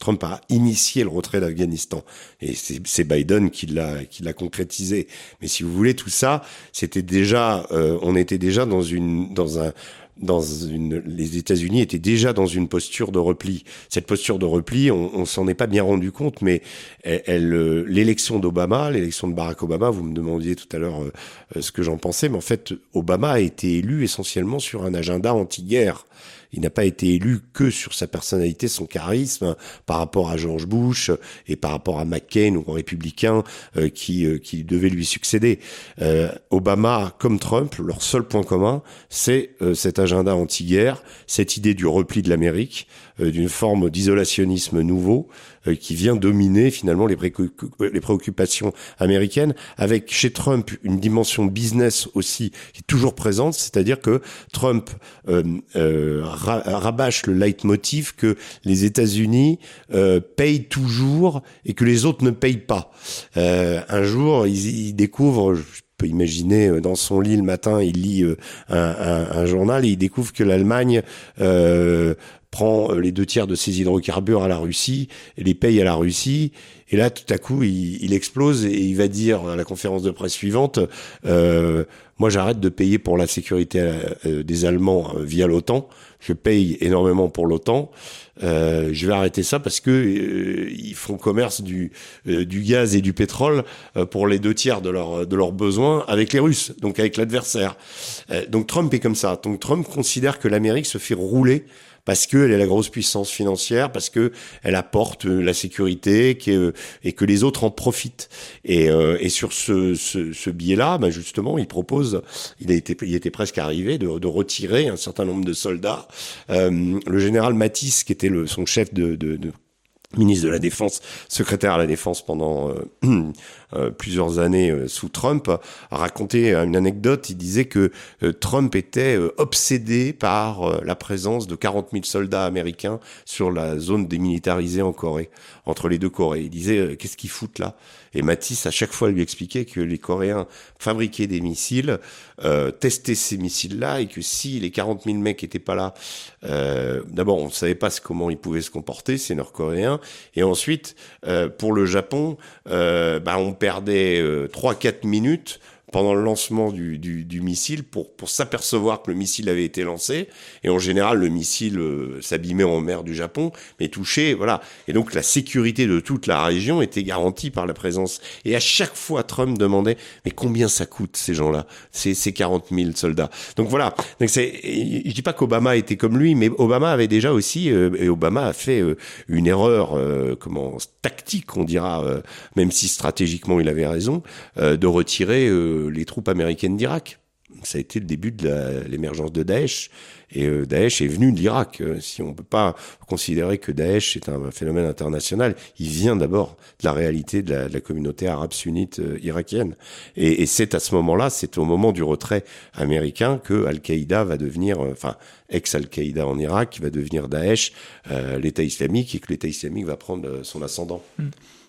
Trump a initié le retrait d'Afghanistan et c'est Biden qui l'a qui l'a concrétisé. Mais si vous voulez tout ça, c'était déjà euh, on était déjà dans une dans un dans une, les États-Unis étaient déjà dans une posture de repli. Cette posture de repli, on, on s'en est pas bien rendu compte, mais elle, euh, l'élection d'Obama, l'élection de Barack Obama, vous me demandiez tout à l'heure euh, ce que j'en pensais, mais en fait, Obama a été élu essentiellement sur un agenda anti-guerre il n'a pas été élu que sur sa personnalité, son charisme, par rapport à George Bush et par rapport à McCain ou aux républicains euh, qui, euh, qui devaient lui succéder. Euh, Obama, comme Trump, leur seul point commun, c'est cet agenda anti-guerre, cette idée du repli de l'Amérique, d'une forme d'isolationnisme nouveau qui vient dominer finalement les, les, préoccupations américaines, avec chez Trump une dimension business aussi qui est toujours présente, c'est-à-dire que Trump euh, rabâche le leitmotiv que les États-Unis euh, payent toujours et que les autres ne payent pas. Euh, un jour, il, découvre, je peux imaginer euh, dans son lit le matin, il lit euh, un, un, un, journal et il découvre que l'Allemagne euh, prend les deux tiers de ses hydrocarbures à la Russie les paye à la Russie. Et là, tout à coup, il, il explose et il va dire à la conférence de presse suivante euh, moi, j'arrête de payer pour la sécurité des Allemands via l'OTAN je paye énormément pour l'OTAN. Euh, je vais arrêter ça parce que euh, ils font commerce du, euh, du gaz et du pétrole euh, pour les deux tiers de, leur, de leurs besoins avec les Russes, donc avec l'adversaire. donc Trump est comme ça. Donc Trump considère que l'Amérique se fait rouler parce qu'elle est la grosse puissance financière, parce que elle apporte euh, la sécurité euh, et que les autres en profitent. Et, euh, et sur ce, ce, ce biais-là, bah justement, il propose, il, a été, il était presque arrivé de, de retirer un certain nombre de soldats. le général Matisse, qui était le, son chef de, de, de ministre de la Défense, secrétaire à la Défense pendant euh, plusieurs années euh, sous Trump, a raconté une anecdote. Il disait que Trump était obsédé par la présence de 40 000 soldats américains sur la zone démilitarisée en Corée, entre les deux Corées. Il disait qu'est-ce qu'ils foutent là? Et Matisse à chaque fois lui expliquait que les Coréens fabriquaient des missiles, testaient ces missiles-là, et que si les 40 000 mecs étaient pas là, d'abord on ne savait pas comment ils pouvaient se comporter, ces Nord-Coréens et ensuite, euh, pour le Japon, euh, bah, on perdait 3-4 euh, minutes pendant le lancement du, du, du missile pour, pour s'apercevoir que le missile avait été lancé. Et en général, le missile euh, s'abîmait en mer du Japon, mais touchait, voilà. Et donc la sécurité de toute la région était garantie par la présence. Et à chaque fois, Trump demandait, mais combien ça coûte ces gens-là, ces, ces 40 000 soldats? Donc voilà. Donc c'est, je dis pas qu'Obama était comme lui, mais Obama avait déjà aussi, euh, et Obama a fait euh, une erreur, comment tactique, on dira, même si stratégiquement il avait raison, de retirer les troupes américaines d'Irak. Ça a été le début de l'émergence de Daesh. Et euh, Daesh est venu de l'Irak. Euh, si on ne peut pas considérer que Daesh est un, phénomène international, il vient d'abord de la réalité de la, communauté arabe sunnite euh, irakienne. Et, c'est à ce moment-là, c'est au moment du retrait américain que Al-Qaïda va devenir, enfin, ex-Al-Qaïda en Irak, qui va devenir Daesh, l'État islamique, et que l'État islamique va prendre son ascendant.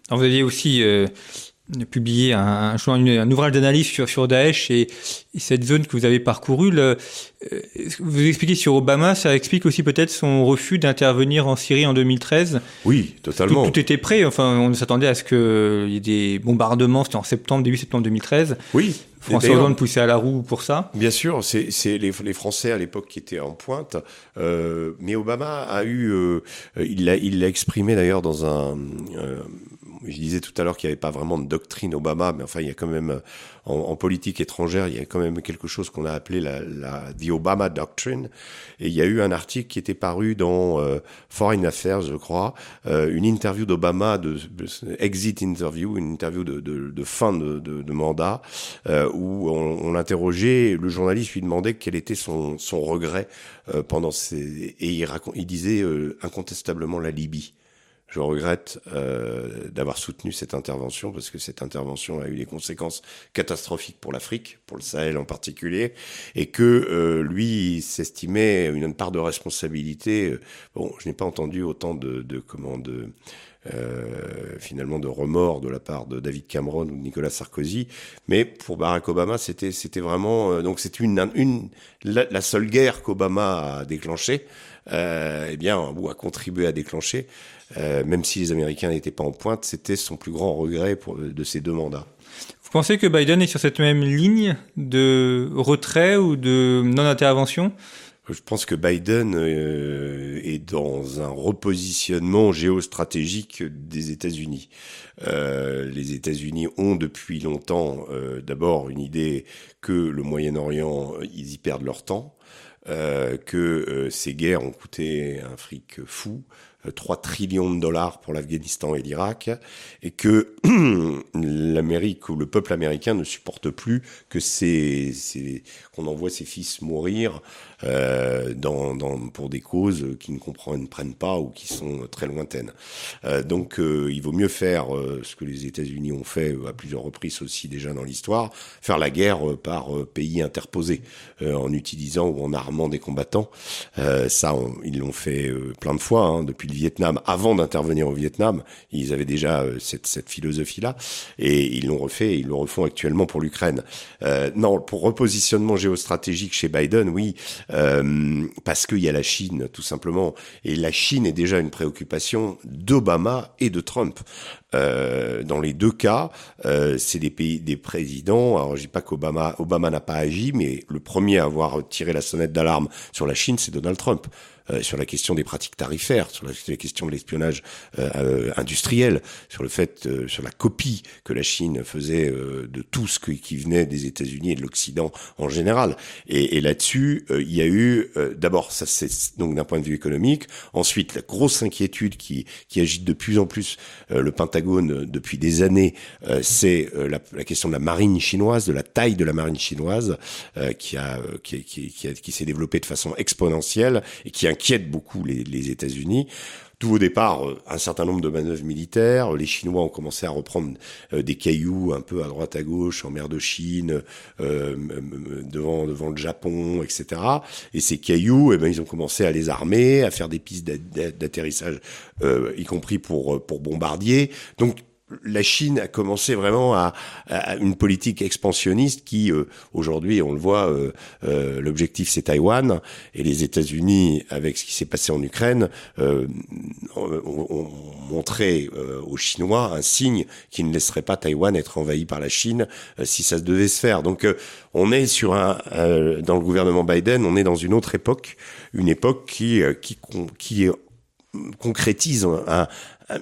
Alors vous aviez aussi publié un, un, ouvrage d'analyse sur, sur Daesh et, cette zone que vous avez parcourue. Le, euh, vous expliquez sur Obama, ça explique aussi peut-être son refus d'intervenir en Syrie en 2013. Oui, totalement. Tout, était prêt. Enfin, on s'attendait à ce qu'il y ait des bombardements. C'était en septembre, début septembre 2013. Oui. François Hollande poussait à la roue pour ça Bien sûr, c'est les, les, Français à l'époque qui étaient en pointe. Euh, mais Obama a eu, euh, il l'a exprimé d'ailleurs dans un, euh, je disais tout à l'heure qu'il n'y avait pas vraiment de doctrine Obama, mais enfin, il y a quand même, en, en politique étrangère, il y a quand même quelque chose qu'on a appelé la, la The Obama Doctrine. Et il y a eu un article qui était paru dans euh, Foreign Affairs, je crois, euh, une interview d'Obama, de, exit interview, une interview de, de, de fin de, de mandat, euh, où on, on l'interrogeait, le journaliste lui demandait quel était son, son regret pendant ces... Et il, il disait incontestablement la Libye. Je regrette euh, d'avoir soutenu cette intervention parce que cette intervention a eu des conséquences catastrophiques pour l'Afrique, pour le Sahel en particulier, et que euh, lui s'estimait une part de responsabilité. Bon, je n'ai pas entendu autant de, de comment de euh, finalement de remords de la part de David Cameron ou de Nicolas Sarkozy, mais pour Barack Obama, c'était c'était vraiment euh, donc c'est une une la, seule guerre qu'Obama a déclenchée, euh, eh bien ou a contribué à déclencher, euh, même si les Américains n'étaient pas en pointe, c'était son plus grand regret pour, de ces deux mandats. Vous pensez que Biden est sur cette même ligne de retrait ou de non-intervention? Je pense que Biden euh, est dans un repositionnement géostratégique des États-Unis. Euh, les États-Unis ont depuis longtemps euh, d'abord une idée que le Moyen-Orient, ils y perdent leur temps, que ces guerres ont coûté un fric fou, 3 trillions de dollars pour l'Afghanistan et l'Irak, et que l'Amérique ou le peuple américain ne supporte plus que c'est qu'on envoie ses fils mourir euh, dans, dans, pour des causes qui ne comprennent prennent pas ou qui sont très lointaines. Euh, donc euh, il vaut mieux faire euh, ce que les États-Unis ont fait à plusieurs reprises aussi déjà dans l'histoire, faire la guerre par pays interposés en utilisant ou en armant des combattants. ça, ils l'ont fait plein de fois hein, depuis Vietnam, avant d'intervenir au Vietnam, ils avaient déjà euh, cette, philosophie-là, et ils l'ont refait, et ils le refont actuellement pour l'Ukraine. Euh, non, pour repositionnement géostratégique chez Biden, oui, euh, parce qu'il y a la Chine, tout simplement, et la Chine est déjà une préoccupation d'Obama et de Trump. Dans les deux cas, c'est des pays, des présidents. Alors, je dis pas qu'Obama, Obama n'a pas agi, mais le premier à avoir tiré la sonnette d'alarme sur la Chine, c'est Donald Trump. Euh, sur la question des pratiques tarifaires, sur la, question de l'espionnage euh, euh, industriel, sur le fait, sur la copie que la Chine faisait de tout ce qui venait des États-Unis et de l'Occident en général. Et, et là-dessus, il y a eu d'abord ça c'est donc d'un point de vue économique. Ensuite, la grosse inquiétude qui qui agite de plus en plus le Pentagone depuis des années, c'est la, la, question de la marine chinoise, de la taille de la marine chinoise, qui a qui, qui, qui, qui s'est développée de façon exponentielle et qui inquiète beaucoup les, États-Unis. Tout au départ, euh, un certain nombre de manœuvres militaires. Les Chinois ont commencé à reprendre euh, des cailloux un peu à droite à gauche en mer de Chine, euh, devant devant le Japon, etc. Et ces cailloux, eh ben, ils ont commencé à les armer, à faire des pistes d'atterrissage, y compris pour pour bombardiers. Donc la Chine a commencé vraiment à, une politique expansionniste qui, euh, aujourd'hui, on le voit, euh, euh, l'objectif c'est Taïwan et les États-Unis, avec ce qui s'est passé en Ukraine, ont, montré aux Chinois un signe qui ne laisserait pas Taïwan être envahi par la Chine si ça devait se faire. Donc, on est sur un, dans le gouvernement Biden, on est dans une autre époque, une époque qui qui qui concrétise un,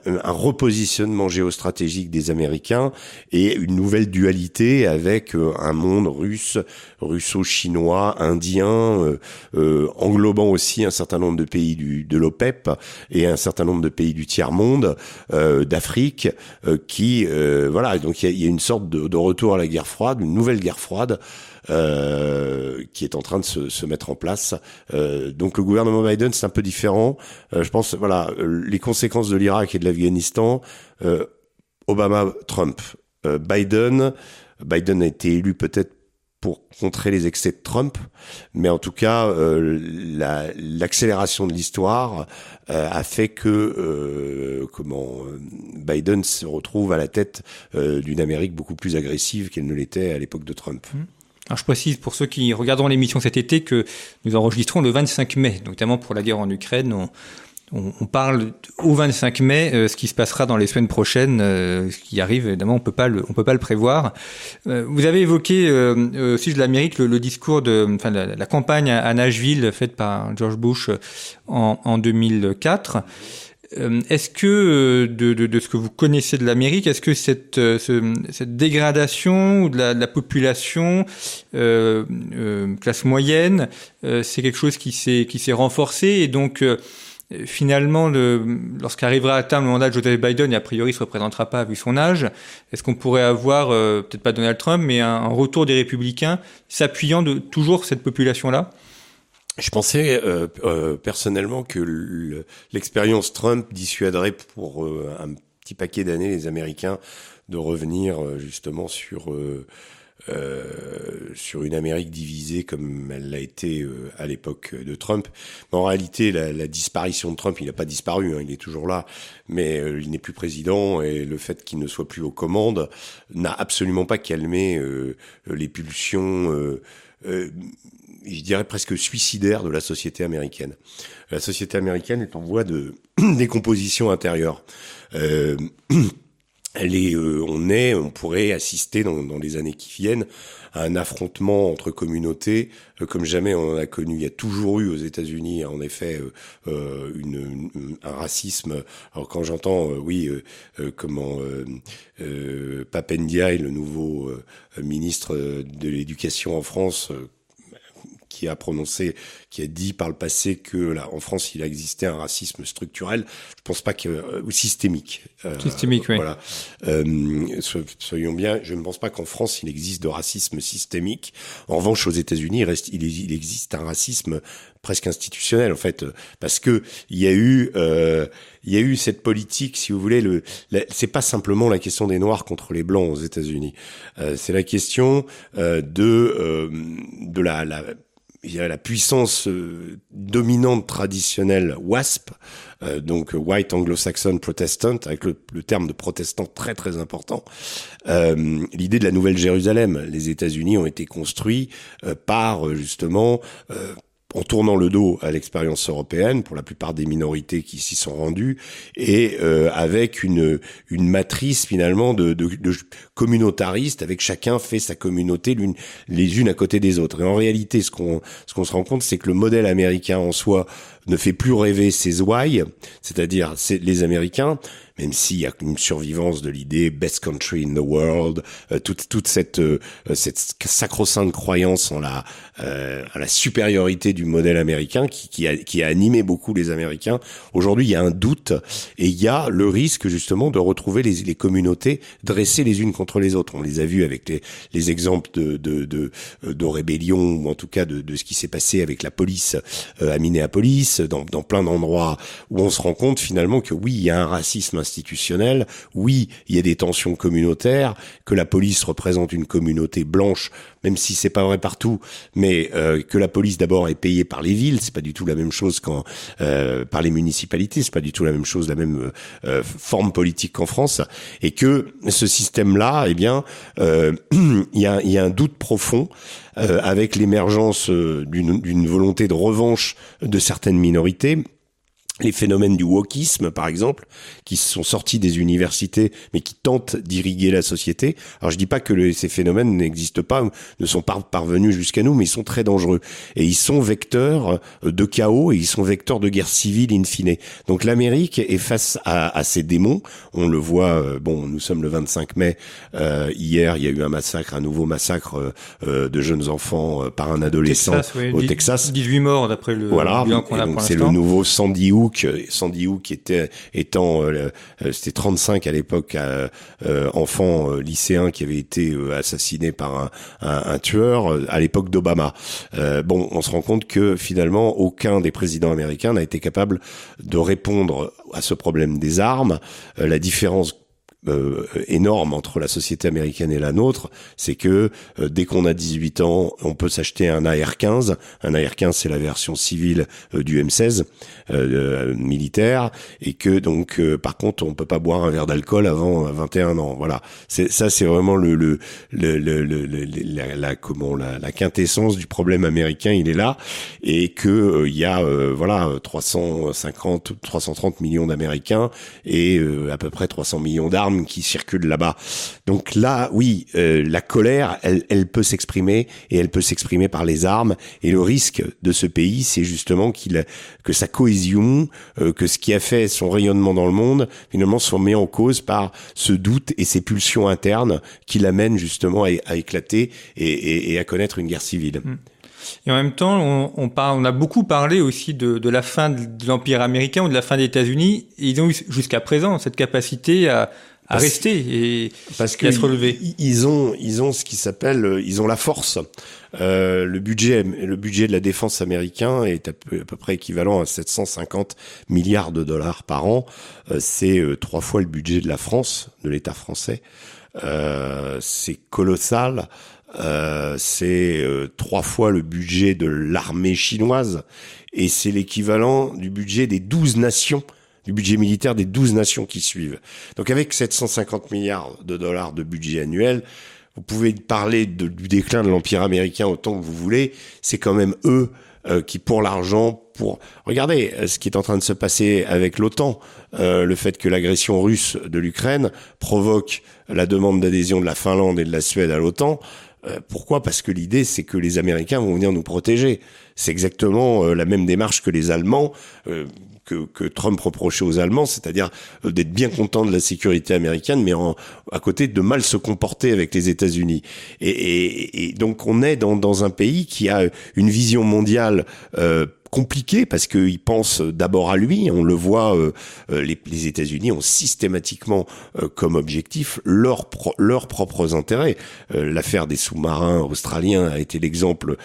un repositionnement géostratégique des Américains et une nouvelle dualité avec euh, un monde russe, russo-chinois, indien, euh, euh, englobant aussi un certain nombre de pays du, de l'OPEP et un certain nombre de pays du tiers-monde, d'Afrique, qui, voilà, donc il y, y a, une sorte de, de retour à la guerre froide, une nouvelle guerre froide, euh, qui est en train de se, mettre en place. Euh, donc le gouvernement Biden, c'est un peu différent. Euh, je pense, voilà, les conséquences de l'Irak et de l'Afghanistan, Obama, Trump, Biden. Biden a été élu peut-être pour contrer les excès de Trump, mais en tout cas, euh, l'accélération de l'histoire euh, a fait que euh, comment Biden se retrouve à la tête d'une Amérique beaucoup plus agressive qu'elle ne l'était à l'époque de Trump. Mmh. Alors je précise pour ceux qui regarderont l'émission cet été que nous enregistrons le 25 mai, notamment pour la guerre en Ukraine. On, parle au 25 mai, euh, ce qui se passera dans les semaines prochaines, euh, ce qui arrive évidemment, on peut peut pas le prévoir. Euh, vous avez évoqué aussi de l'Amérique le, discours de, la, la, campagne à Nashville faite par George Bush en, en 2004. Euh, est-ce que, euh, de, de, de, ce que vous connaissez de l'Amérique, est-ce que cette, euh, cette dégradation de la, de la population, euh, classe moyenne, c'est quelque chose qui s'est qui s'est renforcé et donc finalement, lorsqu'arrivera à terme le mandat de Joe Biden, et a priori il se représentera pas vu son âge, est-ce qu'on pourrait avoir, peut-être pas Donald Trump, mais un, un retour des républicains s'appuyant de toujours cette population-là? Je pensais euh, euh, personnellement que l'expérience Trump dissuaderait pour euh, un petit paquet d'années les Américains de revenir justement sur sur une Amérique divisée comme elle l'a été à l'époque de Trump. En réalité, la, disparition de Trump, il n'a pas disparu, hein, il est toujours là, mais il n'est plus président et le fait qu'il ne soit plus aux commandes n'a absolument pas calmé les pulsions je dirais presque suicidaire de la société américaine. La société américaine est en voie de décomposition intérieure. Euh, est, euh, on est, on pourrait assister dans, dans, les années qui viennent à un affrontement entre communautés euh, comme jamais on en a connu. Il y a toujours eu aux États-Unis, en effet, euh, une, un racisme. Alors quand j'entends, oui, comment Papendiaï, le nouveau ministre de l'Éducation en France, qui a prononcé, qui a dit par le passé que là, en France, il a existé un racisme structurel. Je pense pas que euh, ou systémique. Euh, systémique, oui. Voilà. Euh, soyons bien, je ne pense pas qu'en France il existe de racisme systémique. En revanche, aux États-Unis, il, il, existe un racisme presque institutionnel en fait parce que il y a eu euh, il y a eu cette politique si vous voulez le c'est pas simplement la question des noirs contre les blancs aux États-Unis euh, c'est la question euh, de de la, la il y a la puissance euh, dominante traditionnelle WASP, euh, donc White Anglo-Saxon Protestant, avec le, terme de protestant très très important. Euh, l'idée de la Nouvelle Jérusalem, les États-Unis ont été construits par justement en tournant le dos à l'expérience européenne pour la plupart des minorités qui s'y sont rendues et euh, avec une matrice finalement de, de, communautariste avec chacun fait sa communauté les unes à côté des autres. Et en réalité ce qu'on ce qu'on se rend compte c'est que le modèle américain en soi ne fait plus rêver ses ouailles c'est-à-dire les Américains même s'il y a une survivance de l'idée best country in the world, euh, toute, toute cette, euh, cette sacro-sainte croyance en la, euh, à la supériorité du modèle américain qui, qui, a, qui a animé beaucoup les Américains. Aujourd'hui, il y a un doute et il y a le risque justement de retrouver les, les communautés dressées les unes contre les autres. On les a vus avec les, les exemples de, de, de, de rébellion ou en tout cas de, de ce qui s'est passé avec la police à Minneapolis, dans, dans plein d'endroits où on se rend compte finalement que oui, il y a un racisme institutionnel. Oui, il y a des tensions communautaires, que la police représente une communauté blanche, même si c'est pas vrai partout, mais euh, que la police d'abord est payée par les villes, c'est pas du tout la même chose qu'en euh, par les municipalités, c'est pas du tout la même chose, la même euh, forme politique qu'en France, et que ce système-là, eh bien, il y a, y a un doute profond. avec l'émergence d'une volonté de revanche de certaines minorités, les phénomènes du wokisme, par exemple, qui sont sortis des universités, mais qui tentent d'irriguer la société. Alors je dis pas que ces phénomènes n'existent pas, ne sont pas parvenus jusqu'à nous, mais ils sont très dangereux. Et ils sont vecteurs euh, de chaos et ils sont vecteurs de guerre civile in fine. Donc l'Amérique est face à, à, ces démons. On le voit, euh, bon, nous sommes le 25 mai. Euh, hier, il y a eu un massacre, un nouveau massacre euh, de jeunes enfants par un adolescent au Texas. 18 morts d'après le voilà. C'est le nouveau Sandy Hook Sandy Hook était étant euh, euh, c'était 35 à l'époque euh, enfant lycéen qui avait été assassiné par un, tueur à l'époque d'Obama. bon, on se rend compte que finalement aucun des présidents américains n'a été capable de répondre à ce problème des armes. la différence euh, énorme entre la société américaine et la nôtre, c'est que euh, dès qu'on a 18 ans, on peut s'acheter un AR-15. Un AR-15, c'est la version civile euh, du M16 militaire, et que donc, par contre, on peut pas boire un verre d'alcool avant 21 ans. Voilà, c'est ça, c'est vraiment le, la, comment la, la, quintessence du problème américain. Il est là, et que il y a voilà 350, 330 millions d'Américains et à peu près 300 millions d'armes qui circulent là-bas. Donc là, oui, euh, la colère, elle, peut s'exprimer et elle peut s'exprimer par les armes. Et le risque de ce pays, c'est justement qu'il que sa cohésion, euh, que ce qui a fait son rayonnement dans le monde, finalement, soit mis en cause par ce doute et ces pulsions internes qui l'amènent justement à, éclater et, à connaître une guerre civile. Mm. Et en même temps, on, on, on a beaucoup parlé aussi de, de la fin de l'Empire américain ou de la fin des États-Unis. Ils ont eu jusqu'à présent cette capacité à, à rester et, Parce que à se relever. Ils ont, ils ont ce qui s'appelle, ils ont la force. Euh, le budget, le budget de la défense américain est à peu, près équivalent à 750 milliards de dollars par an. Euh, c'est euh, trois fois le budget de la France, de l'État français. Euh, c'est colossal. c'est trois fois le budget de l'armée chinoise et c'est l'équivalent du budget des 12 nations du budget militaire des 12 nations qui suivent. Donc avec 750 milliards de dollars de budget annuel, vous pouvez parler du déclin de l'empire américain autant que vous voulez, c'est quand même eux euh, qui pour l'argent, pour regardez euh, ce qui est en train de se passer avec l'OTAN, euh, le fait que l'agression russe de l'Ukraine provoque la demande d'adhésion de la Finlande et de la Suède à l'OTAN. pourquoi? Parce que l'idée, c'est que les Américains vont venir nous protéger. C'est exactement la même démarche que les Allemands que, que Trump reprochait aux Allemands, c'est-à-dire euh, d'être bien content de la sécurité américaine, mais en, à côté de mal se comporter avec les États-Unis. Et, et, et, donc on est dans, dans, un pays qui a une vision mondiale euh, compliqué parce qu'il pense d'abord à lui. On le voit, euh, euh, les, les États-Unis ont systématiquement euh, comme objectif leurs leurs propres intérêts. L'affaire des sous-marins australiens a été l'exemple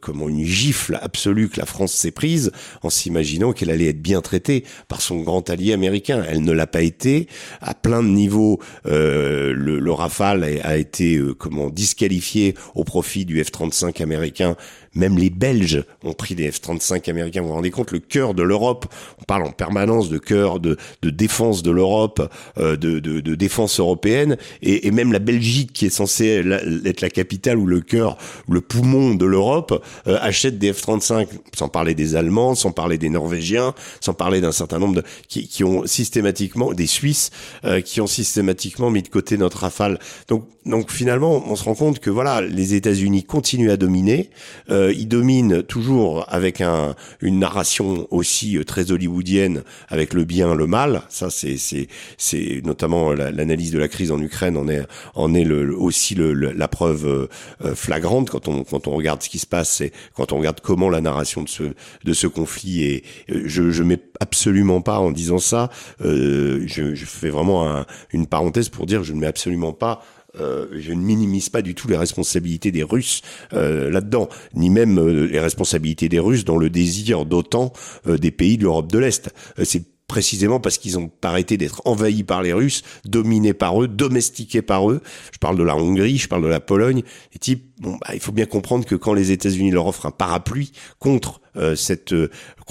comment une gifle absolue que la France s'est prise en s'imaginant qu'elle allait être bien traitée par son grand allié américain. Elle ne l'a pas été à plein de niveaux. le, le, Rafale a, été comment disqualifié au profit du F-35 américain même les Belges ont pris des F-35 américains. Vous vous rendez compte, le cœur de l'Europe, on parle en permanence de cœur de, de défense de l'Europe, euh, de, de, de, défense européenne, et, et, même la Belgique, qui est censée être la capitale ou le cœur, le poumon de l'Europe, euh, achète des F-35, sans parler des Allemands, sans parler des Norvégiens, sans parler d'un certain nombre de... Qui, qui ont systématiquement, des Suisses, euh, qui ont systématiquement mis de côté notre rafale. Donc, donc finalement, on se rend compte que voilà, les États-Unis continuent à dominer. Euh, ils dominent toujours avec un, une narration aussi euh, très hollywoodienne, avec le bien, le mal. Ça, c'est c'est c'est notamment l'analyse de la crise en Ukraine en est en est le, aussi le, la preuve euh, flagrante quand on quand on regarde ce qui se passe et quand on regarde comment la narration de ce de ce conflit est. Je je mets absolument pas en disant ça. je, je fais vraiment une parenthèse pour dire je ne mets absolument pas euh, je ne minimise pas du tout les responsabilités des Russes euh, là-dedans, ni même euh, les responsabilités des Russes dans le désir d'autant des pays de l'Europe de l'Est. c'est précisément parce qu'ils ont arrêté d'être envahis par les Russes, dominés par eux, domestiqués par eux. Je parle de la Hongrie, je parle de la Pologne. Les types, bon, bah, il faut bien comprendre que quand les États-Unis leur offrent un parapluie contre cette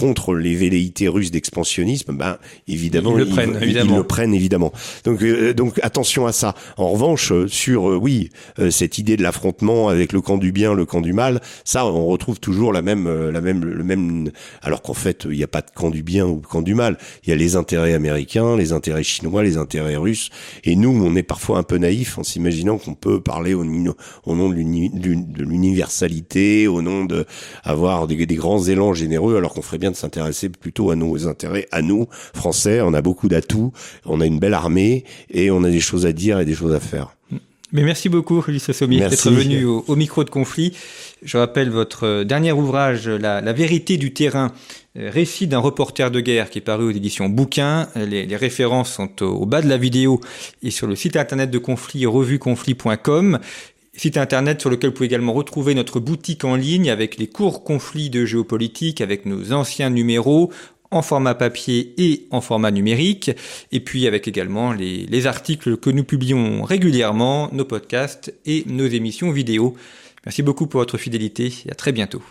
contre les velléités russes d'expansionnisme, ben évidemment ils le prennent, évidemment. Ils le prennent évidemment. Donc euh, donc attention à ça. En revanche, euh, sur euh, oui cette idée de l'affrontement avec le camp du bien, le camp du mal, ça on retrouve toujours la même la même le même alors qu'en fait il n'y a pas de camp du bien ou de camp du mal. Il y a les intérêts américains, les intérêts chinois, les intérêts russes. Et nous, on est parfois un peu naïf en s'imaginant qu'on peut parler au, au nom de l'universalité, au nom de avoir des, des grands élans généreux, alors qu'on ferait bien de s'intéresser plutôt à nos intérêts, à nous, Français. On a beaucoup d'atouts, on a une belle armée et on a des choses à dire et des choses à faire. Mais merci beaucoup, Ulysse Sommier, d'être venu au, micro de conflit. Je rappelle votre dernier ouvrage, La, vérité du terrain, euh, récit d'un reporter de guerre qui est paru aux éditions Bouquin. Les, références sont au, bas de la vidéo et sur le site internet de conflit, revueconflit.com site internet sur lequel vous pouvez également retrouver notre boutique en ligne avec les cours conflits de géopolitique, avec nos anciens numéros en format papier et en format numérique, et puis avec également les, les articles que nous publions régulièrement, nos podcasts et nos émissions vidéo. Merci beaucoup pour votre fidélité et à très bientôt.